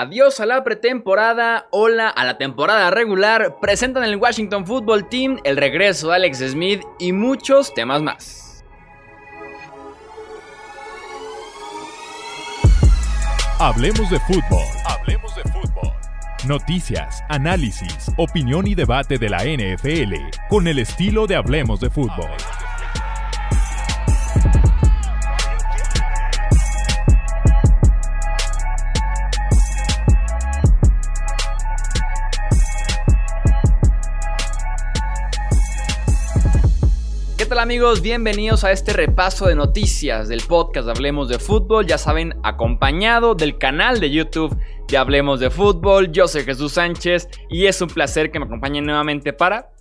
Adiós a la pretemporada, hola a la temporada regular, presentan el Washington Football Team, el regreso de Alex Smith y muchos temas más. Hablemos de fútbol. Hablemos de fútbol. Noticias, análisis, opinión y debate de la NFL con el estilo de Hablemos de fútbol. Hola amigos? Bienvenidos a este repaso de noticias del podcast Hablemos de Fútbol. Ya saben, acompañado del canal de YouTube de Hablemos de Fútbol. Yo soy Jesús Sánchez y es un placer que me acompañen nuevamente para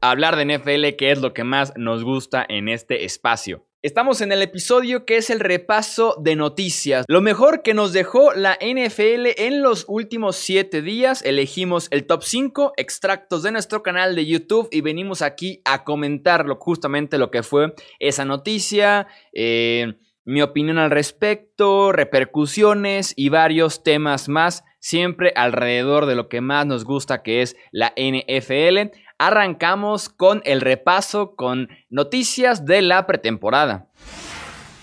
hablar de NFL, que es lo que más nos gusta en este espacio. Estamos en el episodio que es el repaso de noticias. Lo mejor que nos dejó la NFL en los últimos 7 días. Elegimos el top 5 extractos de nuestro canal de YouTube y venimos aquí a comentarlo justamente lo que fue esa noticia. Eh, mi opinión al respecto, repercusiones y varios temas más, siempre alrededor de lo que más nos gusta que es la NFL arrancamos con el repaso con noticias de la pretemporada.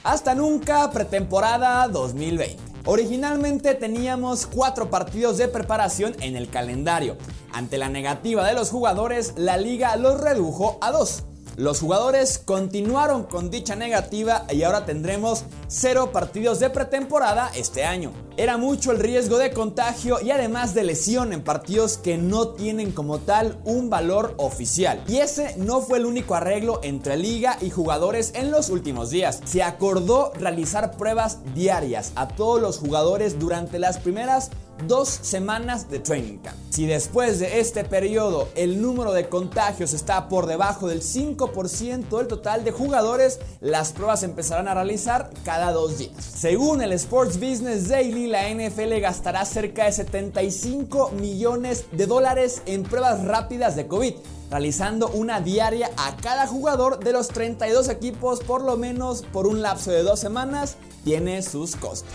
Hasta nunca pretemporada 2020. Originalmente teníamos cuatro partidos de preparación en el calendario. Ante la negativa de los jugadores, la liga los redujo a dos. Los jugadores continuaron con dicha negativa y ahora tendremos cero partidos de pretemporada este año. Era mucho el riesgo de contagio y además de lesión en partidos que no tienen como tal un valor oficial. Y ese no fue el único arreglo entre liga y jugadores en los últimos días. Se acordó realizar pruebas diarias a todos los jugadores durante las primeras dos semanas de training camp. Si después de este periodo el número de contagios está por debajo del 5% del total de jugadores, las pruebas empezarán a realizar cada dos días. Según el Sports Business Daily, la NFL gastará cerca de 75 millones de dólares en pruebas rápidas de COVID realizando una diaria a cada jugador de los 32 equipos por lo menos por un lapso de dos semanas, tiene sus costos.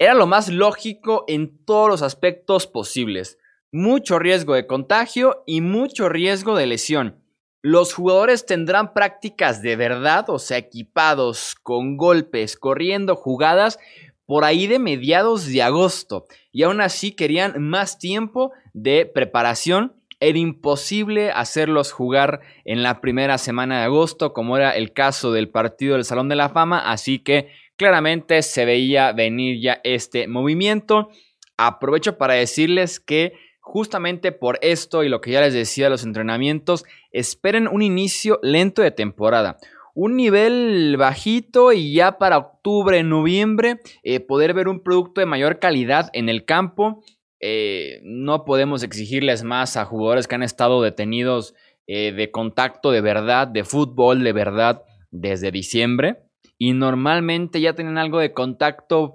Era lo más lógico en todos los aspectos posibles. Mucho riesgo de contagio y mucho riesgo de lesión. Los jugadores tendrán prácticas de verdad, o sea, equipados, con golpes, corriendo jugadas, por ahí de mediados de agosto. Y aún así querían más tiempo de preparación. Era imposible hacerlos jugar en la primera semana de agosto, como era el caso del partido del Salón de la Fama. Así que Claramente se veía venir ya este movimiento. Aprovecho para decirles que justamente por esto y lo que ya les decía de los entrenamientos, esperen un inicio lento de temporada. Un nivel bajito y ya para octubre, noviembre, eh, poder ver un producto de mayor calidad en el campo. Eh, no podemos exigirles más a jugadores que han estado detenidos eh, de contacto de verdad, de fútbol de verdad, desde diciembre y normalmente ya tienen algo de contacto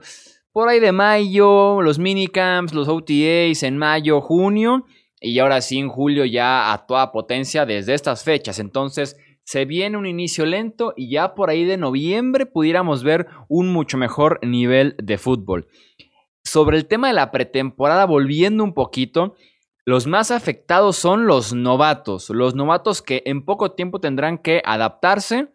por ahí de mayo, los minicamps, los OTAs en mayo, junio y ahora sí en julio ya a toda potencia desde estas fechas. Entonces se viene un inicio lento y ya por ahí de noviembre pudiéramos ver un mucho mejor nivel de fútbol. Sobre el tema de la pretemporada, volviendo un poquito, los más afectados son los novatos, los novatos que en poco tiempo tendrán que adaptarse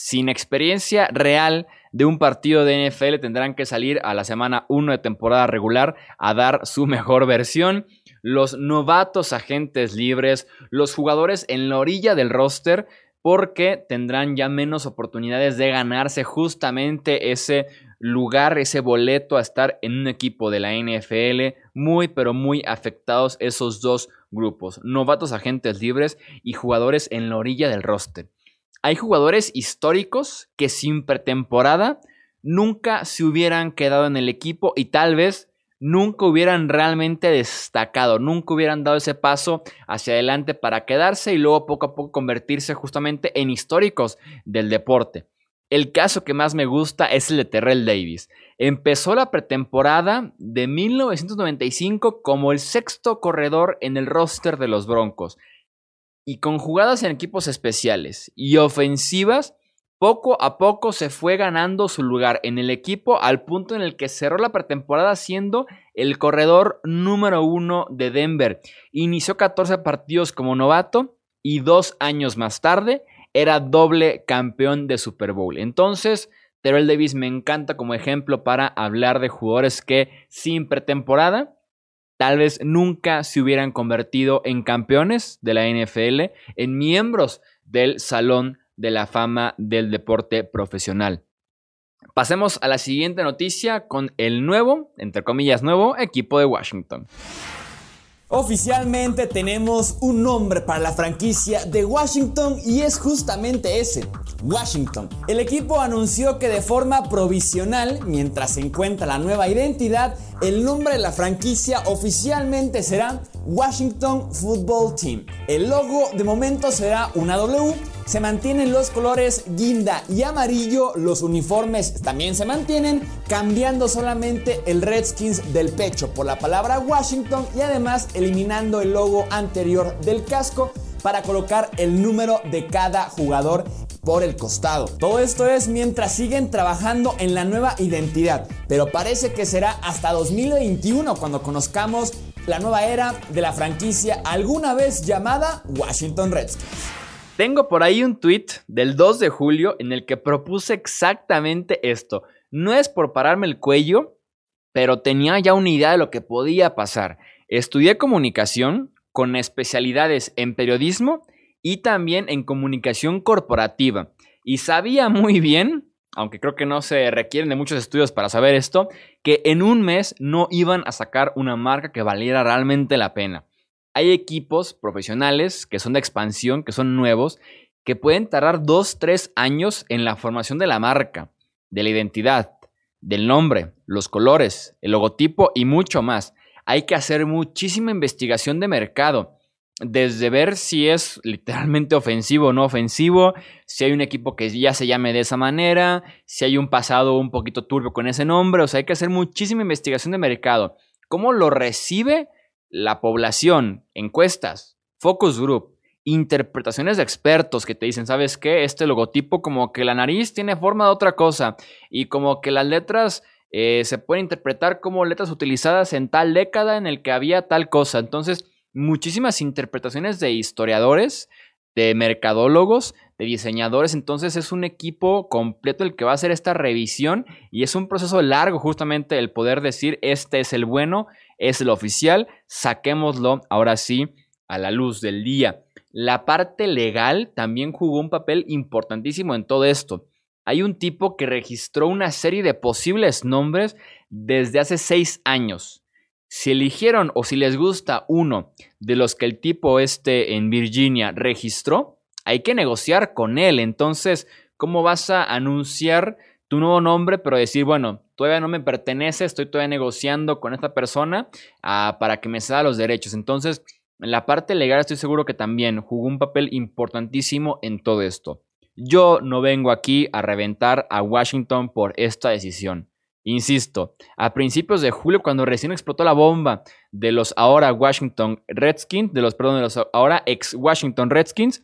sin experiencia real de un partido de NFL tendrán que salir a la semana 1 de temporada regular a dar su mejor versión. Los novatos agentes libres, los jugadores en la orilla del roster, porque tendrán ya menos oportunidades de ganarse justamente ese lugar, ese boleto a estar en un equipo de la NFL. Muy, pero muy afectados esos dos grupos. Novatos agentes libres y jugadores en la orilla del roster hay jugadores históricos que sin pretemporada nunca se hubieran quedado en el equipo y tal vez nunca hubieran realmente destacado, nunca hubieran dado ese paso hacia adelante para quedarse y luego poco a poco convertirse justamente en históricos del deporte. El caso que más me gusta es el de Terrell Davis. Empezó la pretemporada de 1995 como el sexto corredor en el roster de los Broncos y con jugadas en equipos especiales y ofensivas, poco a poco se fue ganando su lugar en el equipo al punto en el que cerró la pretemporada siendo el corredor número uno de Denver. Inició 14 partidos como novato y dos años más tarde era doble campeón de Super Bowl. Entonces, Terrell Davis me encanta como ejemplo para hablar de jugadores que sin pretemporada tal vez nunca se hubieran convertido en campeones de la NFL, en miembros del Salón de la Fama del Deporte Profesional. Pasemos a la siguiente noticia con el nuevo, entre comillas nuevo, equipo de Washington. Oficialmente tenemos un nombre para la franquicia de Washington y es justamente ese, Washington. El equipo anunció que de forma provisional, mientras se encuentra la nueva identidad, el nombre de la franquicia oficialmente será Washington Football Team. El logo de momento será una W se mantienen los colores guinda y amarillo, los uniformes también se mantienen, cambiando solamente el Redskins del pecho por la palabra Washington y además eliminando el logo anterior del casco para colocar el número de cada jugador por el costado. Todo esto es mientras siguen trabajando en la nueva identidad, pero parece que será hasta 2021 cuando conozcamos la nueva era de la franquicia alguna vez llamada Washington Redskins. Tengo por ahí un tweet del 2 de julio en el que propuse exactamente esto. No es por pararme el cuello, pero tenía ya una idea de lo que podía pasar. Estudié comunicación con especialidades en periodismo y también en comunicación corporativa. Y sabía muy bien, aunque creo que no se requieren de muchos estudios para saber esto, que en un mes no iban a sacar una marca que valiera realmente la pena hay equipos profesionales que son de expansión, que son nuevos, que pueden tardar dos, tres años en la formación de la marca, de la identidad, del nombre, los colores, el logotipo y mucho más. Hay que hacer muchísima investigación de mercado, desde ver si es literalmente ofensivo o no ofensivo, si hay un equipo que ya se llame de esa manera, si hay un pasado un poquito turbio con ese nombre, o sea, hay que hacer muchísima investigación de mercado. ¿Cómo lo recibe la población, encuestas, focus group, interpretaciones de expertos que te dicen, ¿sabes qué? Este logotipo como que la nariz tiene forma de otra cosa y como que las letras eh, se pueden interpretar como letras utilizadas en tal década en el que había tal cosa. Entonces, muchísimas interpretaciones de historiadores, de mercadólogos, de diseñadores. Entonces es un equipo completo el que va a hacer esta revisión y es un proceso largo justamente el poder decir este es el bueno es el oficial, saquémoslo ahora sí a la luz del día. La parte legal también jugó un papel importantísimo en todo esto. Hay un tipo que registró una serie de posibles nombres desde hace seis años. Si eligieron o si les gusta uno de los que el tipo este en Virginia registró, hay que negociar con él. Entonces, ¿cómo vas a anunciar tu nuevo nombre, pero decir, bueno, todavía no me pertenece, estoy todavía negociando con esta persona ah, para que me ceda los derechos. Entonces, en la parte legal estoy seguro que también jugó un papel importantísimo en todo esto. Yo no vengo aquí a reventar a Washington por esta decisión. Insisto, a principios de julio, cuando recién explotó la bomba de los ahora Washington Redskins, de los, perdón, de los ahora ex Washington Redskins,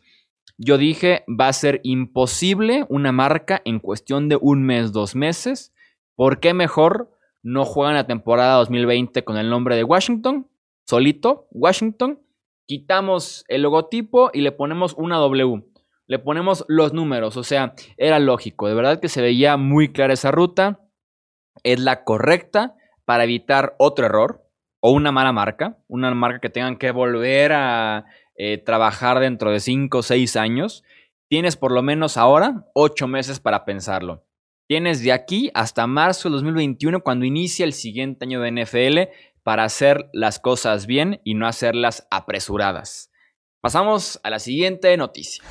yo dije, va a ser imposible una marca en cuestión de un mes, dos meses. ¿Por qué mejor no juegan la temporada 2020 con el nombre de Washington? Solito, Washington. Quitamos el logotipo y le ponemos una W. Le ponemos los números, o sea, era lógico. De verdad que se veía muy clara esa ruta. Es la correcta para evitar otro error o una mala marca. Una marca que tengan que volver a eh, trabajar dentro de 5 o 6 años, tienes por lo menos ahora 8 meses para pensarlo. Tienes de aquí hasta marzo de 2021 cuando inicia el siguiente año de NFL para hacer las cosas bien y no hacerlas apresuradas. Pasamos a la siguiente noticia.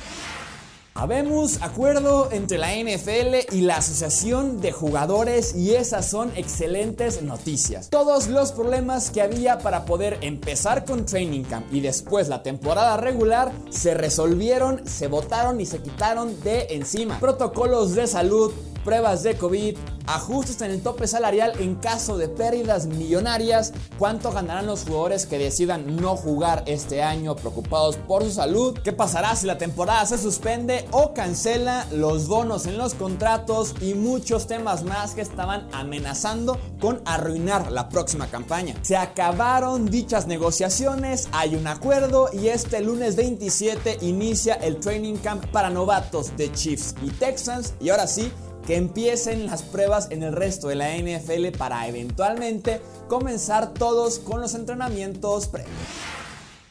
Habemos acuerdo entre la NFL y la Asociación de Jugadores y esas son excelentes noticias. Todos los problemas que había para poder empezar con Training Camp y después la temporada regular se resolvieron, se votaron y se quitaron de encima. Protocolos de salud, pruebas de COVID, ajustes en el tope salarial en caso de pérdidas millonarias, cuánto ganarán los jugadores que decidan no jugar este año preocupados por su salud, qué pasará si la temporada se suspende o cancela, los bonos en los contratos y muchos temas más que estaban amenazando con arruinar la próxima campaña. Se acabaron dichas negociaciones, hay un acuerdo y este lunes 27 inicia el training camp para novatos de Chiefs y Texans y ahora sí que empiecen las pruebas en el resto de la NFL para eventualmente comenzar todos con los entrenamientos previos.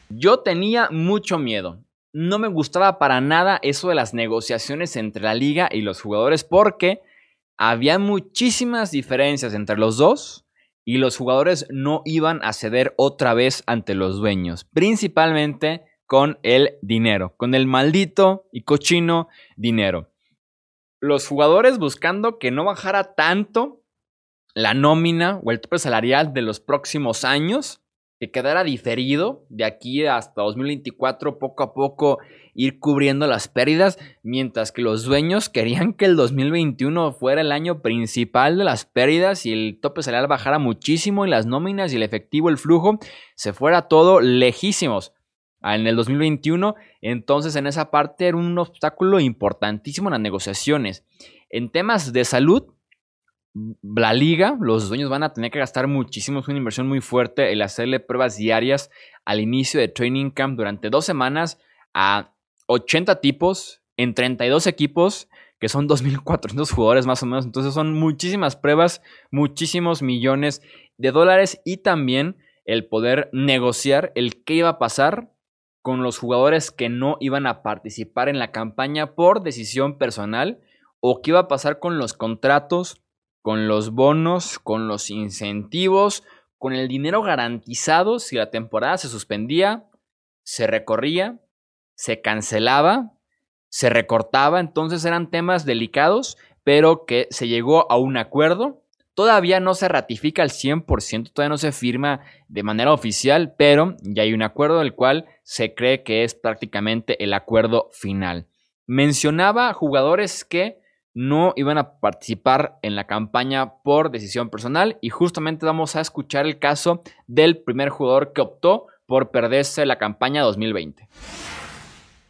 Yo tenía mucho miedo. No me gustaba para nada eso de las negociaciones entre la liga y los jugadores porque había muchísimas diferencias entre los dos y los jugadores no iban a ceder otra vez ante los dueños, principalmente con el dinero, con el maldito y cochino dinero los jugadores buscando que no bajara tanto la nómina o el tope salarial de los próximos años, que quedara diferido de aquí hasta 2024, poco a poco ir cubriendo las pérdidas, mientras que los dueños querían que el 2021 fuera el año principal de las pérdidas y el tope salarial bajara muchísimo y las nóminas y el efectivo, el flujo, se fuera todo lejísimos en el 2021. Entonces, en esa parte era un obstáculo importantísimo en las negociaciones. En temas de salud, la liga, los dueños van a tener que gastar muchísimo, es una inversión muy fuerte el hacerle pruebas diarias al inicio de training camp durante dos semanas a 80 tipos en 32 equipos, que son 2.400 jugadores más o menos. Entonces son muchísimas pruebas, muchísimos millones de dólares y también el poder negociar el qué iba a pasar con los jugadores que no iban a participar en la campaña por decisión personal o qué iba a pasar con los contratos, con los bonos, con los incentivos, con el dinero garantizado si la temporada se suspendía, se recorría, se cancelaba, se recortaba, entonces eran temas delicados, pero que se llegó a un acuerdo Todavía no se ratifica al 100%, todavía no se firma de manera oficial, pero ya hay un acuerdo del cual se cree que es prácticamente el acuerdo final. Mencionaba jugadores que no iban a participar en la campaña por decisión personal y justamente vamos a escuchar el caso del primer jugador que optó por perderse la campaña 2020.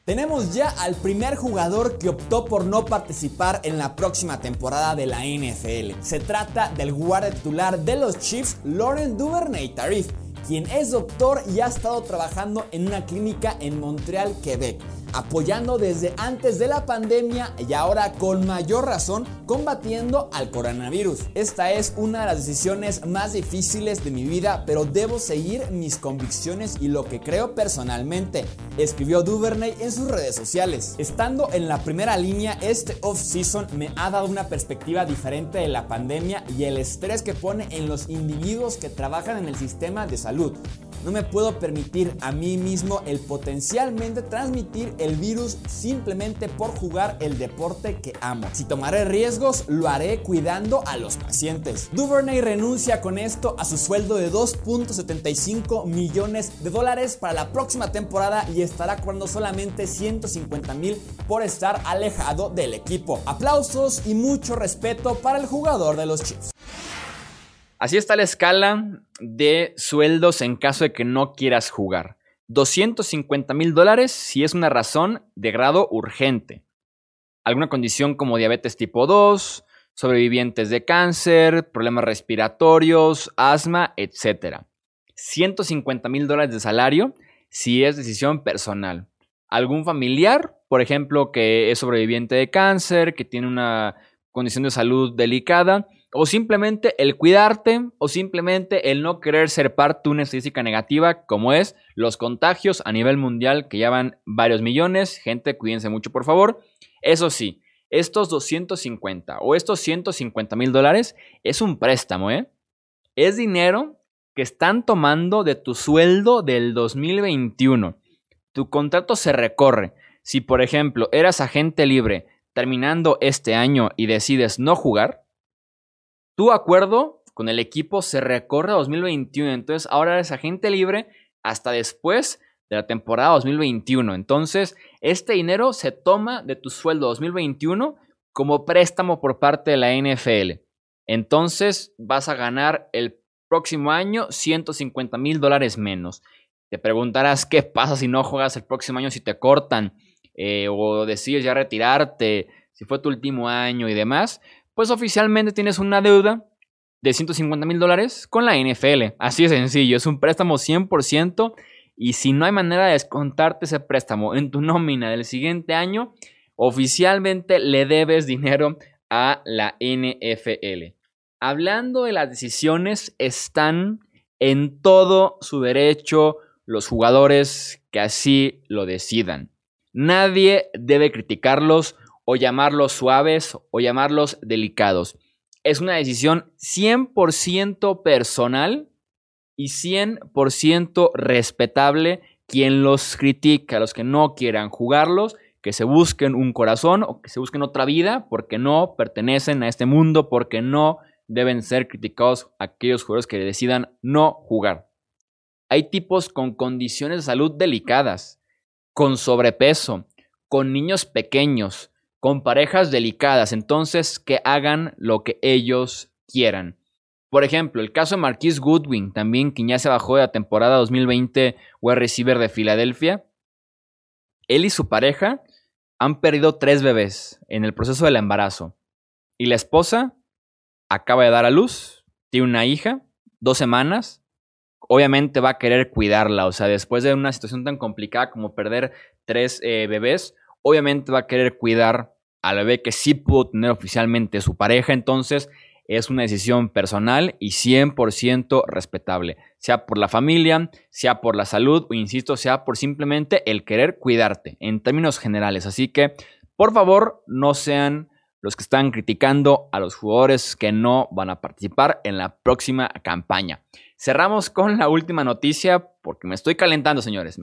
Tenemos ya al primer jugador que optó por no participar en la próxima temporada de la NFL. Se trata del guardia titular de los Chiefs, Lauren Duvernay Tarif, quien es doctor y ha estado trabajando en una clínica en Montreal, Quebec apoyando desde antes de la pandemia y ahora con mayor razón combatiendo al coronavirus. Esta es una de las decisiones más difíciles de mi vida, pero debo seguir mis convicciones y lo que creo personalmente, escribió Duvernay en sus redes sociales. Estando en la primera línea, este off-season me ha dado una perspectiva diferente de la pandemia y el estrés que pone en los individuos que trabajan en el sistema de salud. No me puedo permitir a mí mismo el potencialmente transmitir el virus simplemente por jugar el deporte que amo. Si tomaré riesgos, lo haré cuidando a los pacientes. Duvernay renuncia con esto a su sueldo de 2.75 millones de dólares para la próxima temporada y estará cobrando solamente 150 mil por estar alejado del equipo. Aplausos y mucho respeto para el jugador de los Chiefs. Así está la escala de sueldos en caso de que no quieras jugar. 250 mil dólares si es una razón de grado urgente. Alguna condición como diabetes tipo 2, sobrevivientes de cáncer, problemas respiratorios, asma, etc. 150 mil dólares de salario si es decisión personal. Algún familiar, por ejemplo, que es sobreviviente de cáncer, que tiene una condición de salud delicada, o simplemente el cuidarte, o simplemente el no querer ser parte de una estadística negativa, como es los contagios a nivel mundial, que ya van varios millones. Gente, cuídense mucho, por favor. Eso sí, estos 250 o estos 150 mil dólares es un préstamo, ¿eh? Es dinero que están tomando de tu sueldo del 2021. Tu contrato se recorre. Si, por ejemplo, eras agente libre terminando este año y decides no jugar, tu acuerdo con el equipo se recorre a 2021. Entonces ahora eres agente libre hasta después de la temporada 2021. Entonces, este dinero se toma de tu sueldo 2021 como préstamo por parte de la NFL. Entonces vas a ganar el próximo año 150 mil dólares menos. Te preguntarás qué pasa si no juegas el próximo año, si te cortan eh, o decides ya retirarte, si fue tu último año y demás. Pues oficialmente tienes una deuda de 150 mil dólares con la NFL. Así de sencillo, es un préstamo 100% y si no hay manera de descontarte ese préstamo en tu nómina del siguiente año, oficialmente le debes dinero a la NFL. Hablando de las decisiones, están en todo su derecho los jugadores que así lo decidan. Nadie debe criticarlos o llamarlos suaves o llamarlos delicados. Es una decisión 100% personal y 100% respetable quien los critica, los que no quieran jugarlos, que se busquen un corazón o que se busquen otra vida porque no pertenecen a este mundo, porque no deben ser criticados aquellos jugadores que decidan no jugar. Hay tipos con condiciones de salud delicadas, con sobrepeso, con niños pequeños, con parejas delicadas, entonces que hagan lo que ellos quieran. Por ejemplo, el caso de Marquise Goodwin, también quien ya se bajó de la temporada 2020 wide receiver de Filadelfia. Él y su pareja han perdido tres bebés en el proceso del embarazo. Y la esposa acaba de dar a luz, tiene una hija, dos semanas. Obviamente va a querer cuidarla, o sea, después de una situación tan complicada como perder tres eh, bebés, obviamente va a querer cuidar al bebé que sí pudo tener oficialmente su pareja. Entonces, es una decisión personal y 100% respetable, sea por la familia, sea por la salud o, insisto, sea por simplemente el querer cuidarte en términos generales. Así que, por favor, no sean los que están criticando a los jugadores que no van a participar en la próxima campaña. Cerramos con la última noticia porque me estoy calentando, señores.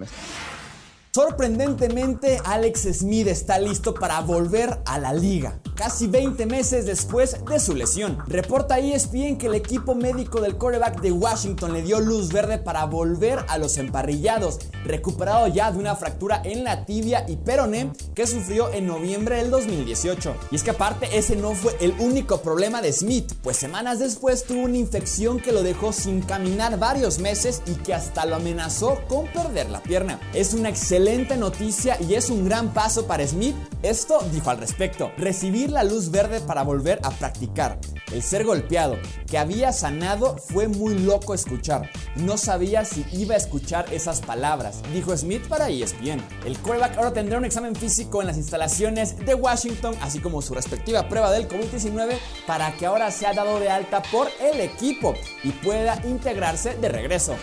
Sorprendentemente, Alex Smith está listo para volver a la liga, casi 20 meses después de su lesión. Reporta ESPN que el equipo médico del quarterback de Washington le dio luz verde para volver a los emparrillados, recuperado ya de una fractura en la tibia y peroné que sufrió en noviembre del 2018. Y es que aparte ese no fue el único problema de Smith, pues semanas después tuvo una infección que lo dejó sin caminar varios meses y que hasta lo amenazó con perder la pierna. Es una excelente excelente noticia y es un gran paso para Smith. Esto dijo al respecto, recibir la luz verde para volver a practicar. El ser golpeado, que había sanado, fue muy loco escuchar. No sabía si iba a escuchar esas palabras, dijo Smith para ESPN. El quarterback ahora tendrá un examen físico en las instalaciones de Washington, así como su respectiva prueba del COVID-19, para que ahora sea dado de alta por el equipo y pueda integrarse de regreso.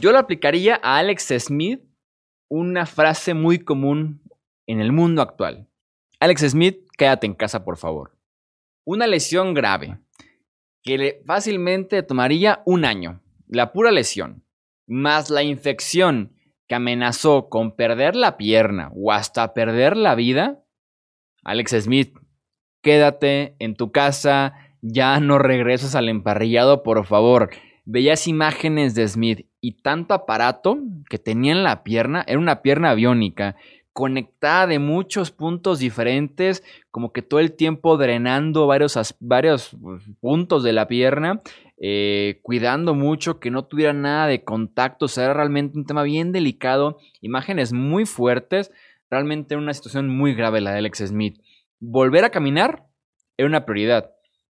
Yo lo aplicaría a Alex Smith una frase muy común en el mundo actual. Alex Smith, quédate en casa, por favor. Una lesión grave que fácilmente tomaría un año. La pura lesión, más la infección que amenazó con perder la pierna o hasta perder la vida. Alex Smith, quédate en tu casa, ya no regresas al emparrillado, por favor. Veías imágenes de Smith y tanto aparato que tenía en la pierna, era una pierna biónica, conectada de muchos puntos diferentes, como que todo el tiempo drenando varios, varios pues, puntos de la pierna, eh, cuidando mucho que no tuviera nada de contacto, o sea, era realmente un tema bien delicado, imágenes muy fuertes, realmente una situación muy grave la de Alex Smith. Volver a caminar era una prioridad,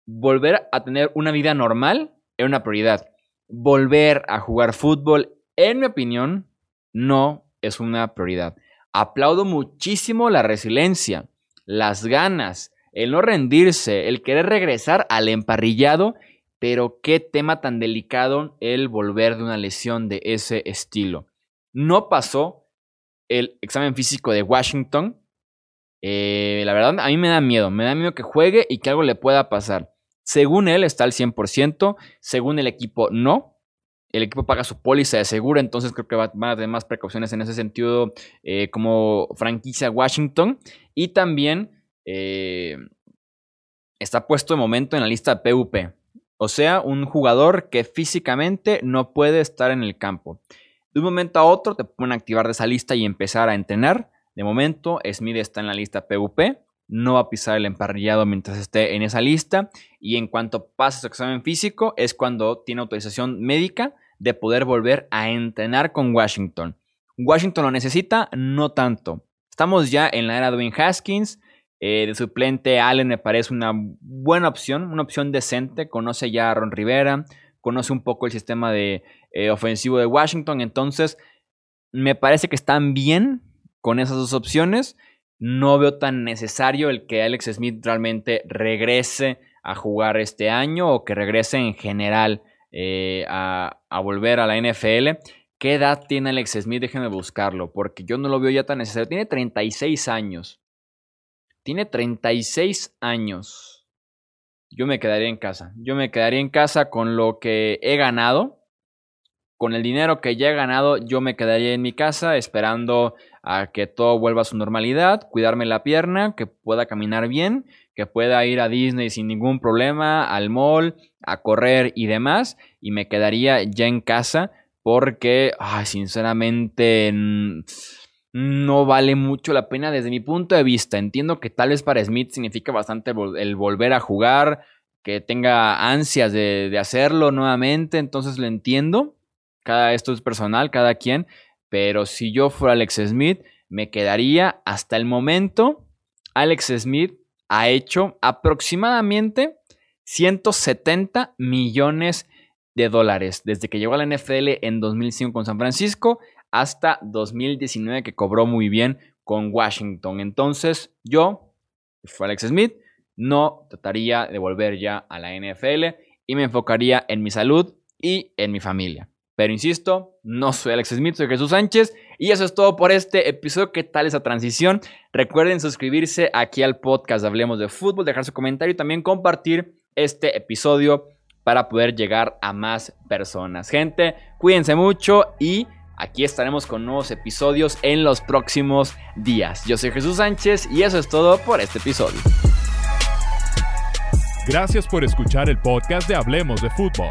volver a tener una vida normal era una prioridad volver a jugar fútbol, en mi opinión, no es una prioridad. Aplaudo muchísimo la resiliencia, las ganas, el no rendirse, el querer regresar al emparrillado, pero qué tema tan delicado el volver de una lesión de ese estilo. No pasó el examen físico de Washington. Eh, la verdad, a mí me da miedo, me da miedo que juegue y que algo le pueda pasar. Según él está al 100%, según el equipo no. El equipo paga su póliza de seguro, entonces creo que va, a tener más precauciones en ese sentido eh, como franquicia Washington. Y también eh, está puesto de momento en la lista PUP. O sea, un jugador que físicamente no puede estar en el campo. De un momento a otro te pueden activar de esa lista y empezar a entrenar. De momento, Smith está en la lista PUP no va a pisar el emparrillado mientras esté en esa lista. Y en cuanto pase su examen físico, es cuando tiene autorización médica de poder volver a entrenar con Washington. Washington lo necesita, no tanto. Estamos ya en la era de Dwayne Haskins. Eh, de suplente Allen me parece una buena opción, una opción decente. Conoce ya a Ron Rivera, conoce un poco el sistema de, eh, ofensivo de Washington. Entonces, me parece que están bien con esas dos opciones. No veo tan necesario el que Alex Smith realmente regrese a jugar este año o que regrese en general eh, a, a, volver a la NFL. ¿Qué edad tiene Alex Smith? Déjenme buscarlo, porque yo no lo veo ya tan necesario. Tiene 36 años. Tiene 36 años. Yo me quedaría en casa. Yo me quedaría en casa con lo que he ganado. Con el dinero que ya he ganado, yo me quedaría en mi casa esperando a que todo vuelva a su normalidad, cuidarme la pierna, que pueda caminar bien, que pueda ir a Disney sin ningún problema, al mall, a correr y demás, y me quedaría ya en casa porque, sinceramente, no vale mucho la pena desde mi punto de vista. Entiendo que tal vez para Smith significa bastante el volver a jugar, que tenga ansias de, de hacerlo nuevamente, entonces lo entiendo. Cada esto es personal, cada quien, pero si yo fuera Alex Smith, me quedaría hasta el momento. Alex Smith ha hecho aproximadamente 170 millones de dólares desde que llegó a la NFL en 2005 con San Francisco hasta 2019 que cobró muy bien con Washington. Entonces yo, si fuera Alex Smith, no trataría de volver ya a la NFL y me enfocaría en mi salud y en mi familia. Pero insisto, no soy Alex Smith, soy Jesús Sánchez. Y eso es todo por este episodio. ¿Qué tal esa transición? Recuerden suscribirse aquí al podcast Hablemos de Fútbol, dejar su comentario y también compartir este episodio para poder llegar a más personas. Gente, cuídense mucho y aquí estaremos con nuevos episodios en los próximos días. Yo soy Jesús Sánchez y eso es todo por este episodio. Gracias por escuchar el podcast de Hablemos de Fútbol.